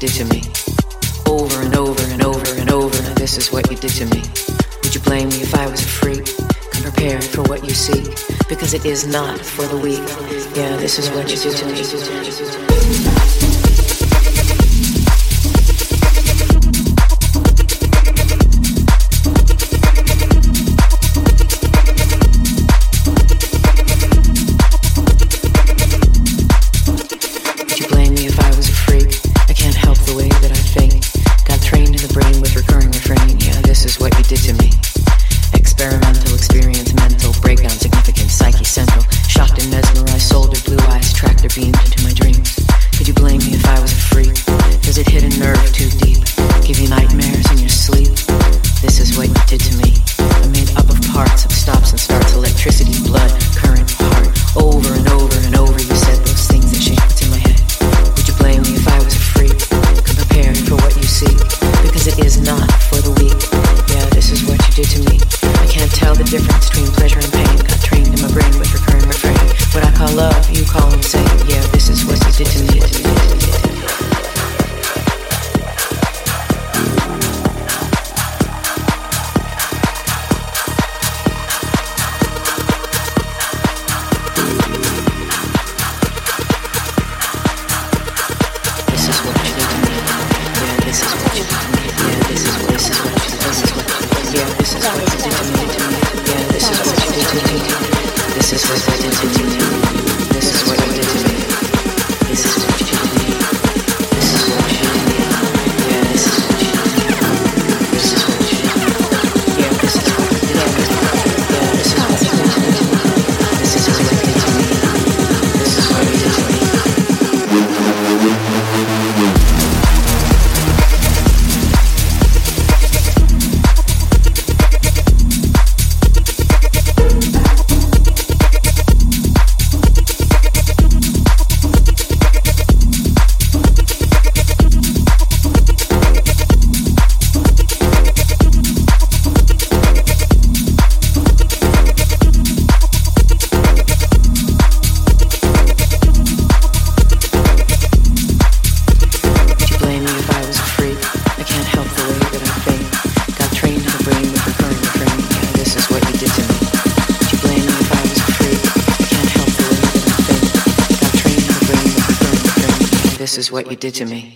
did to me. Over and over and over and over. This is what you did to me. Would you blame me if I was a freak? Come prepared for what you seek. Because it is not for the weak. Yeah, this is what you did to me. What you did to me.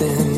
nothing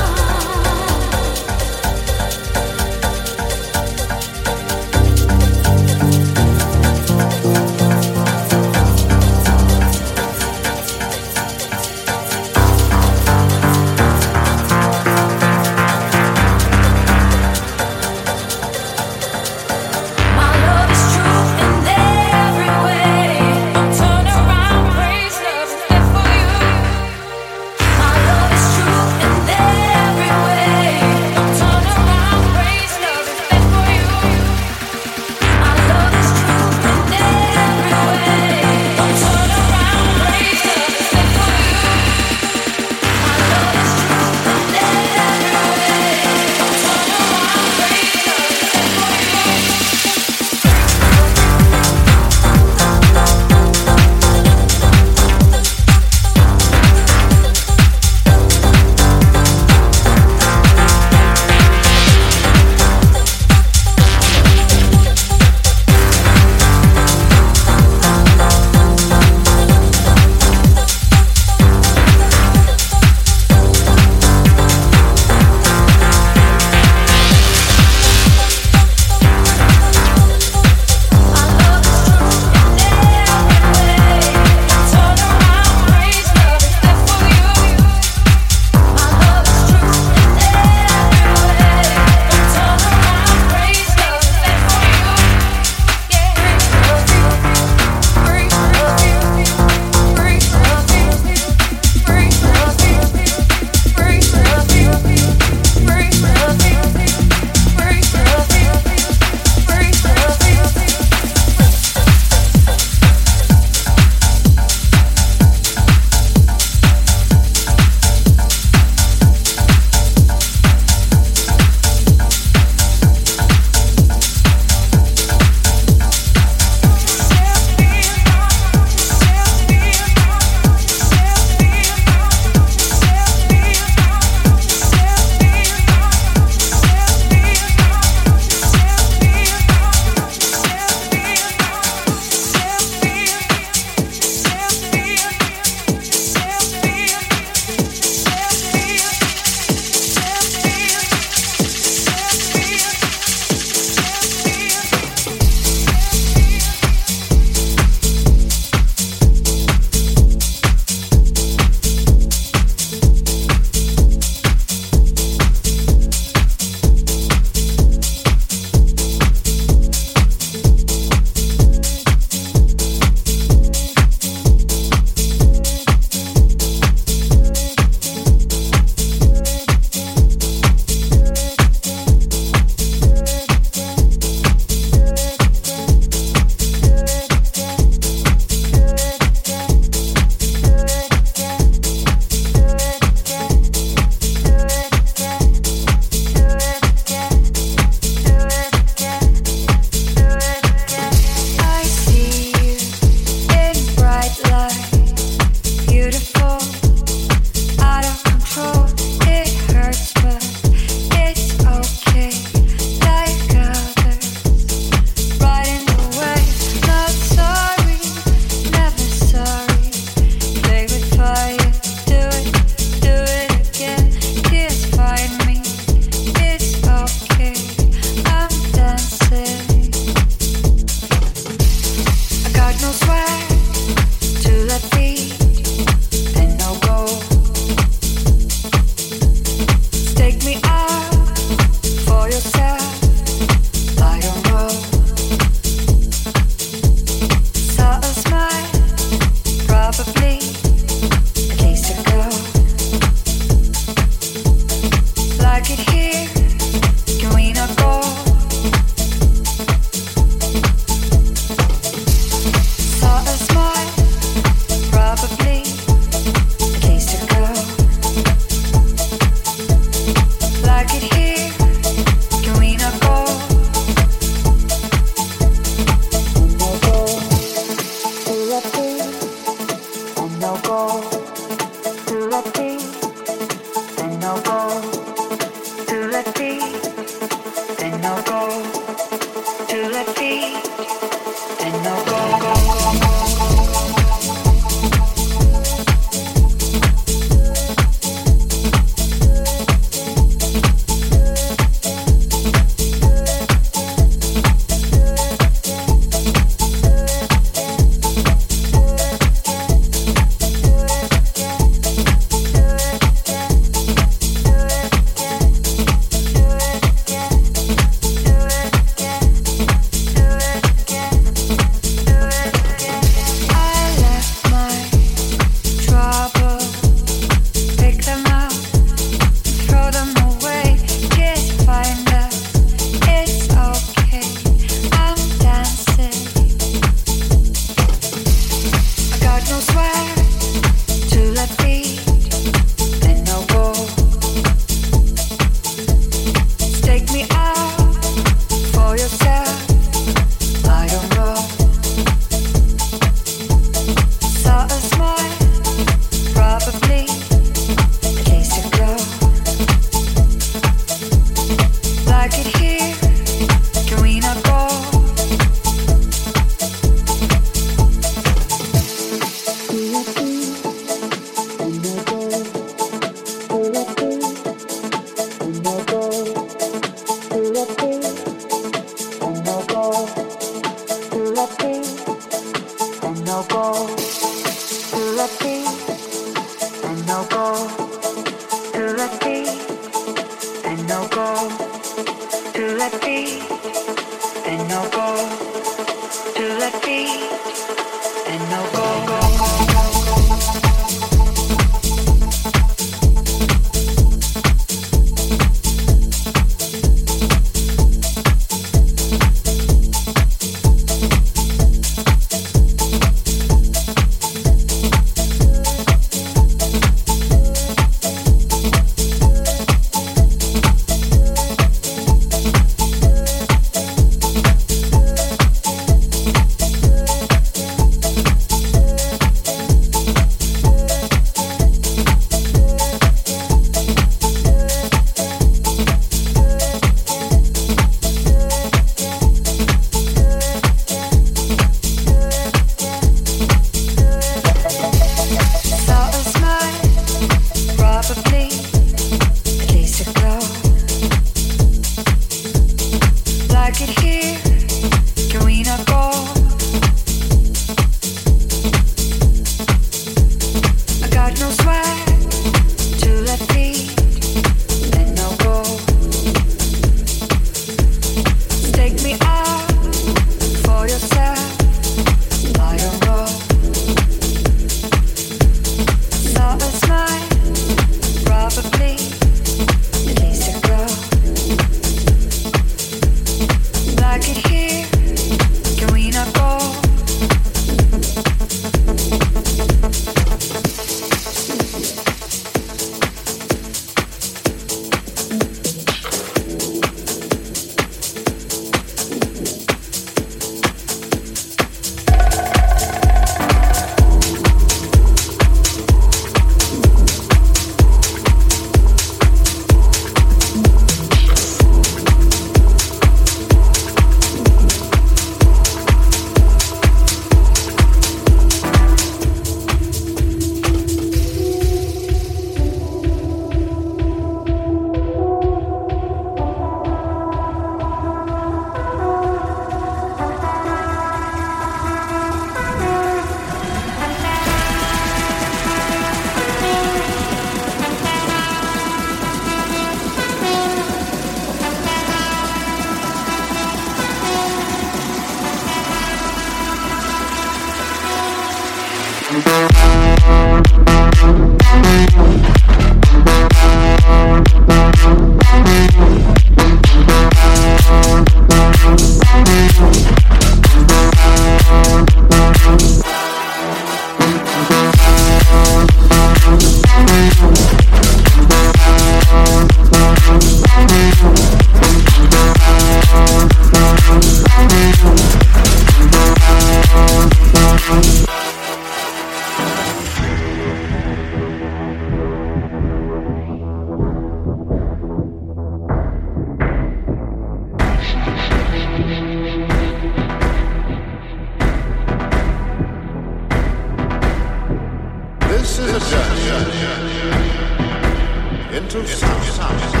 别上上上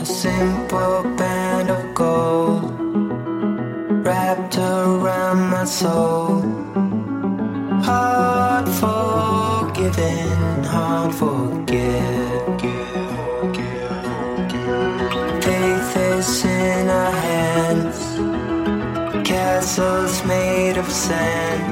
a simple band of gold wrapped around my soul. Hard forgiving, hard forget. Faith is in our hands, castles made of sand.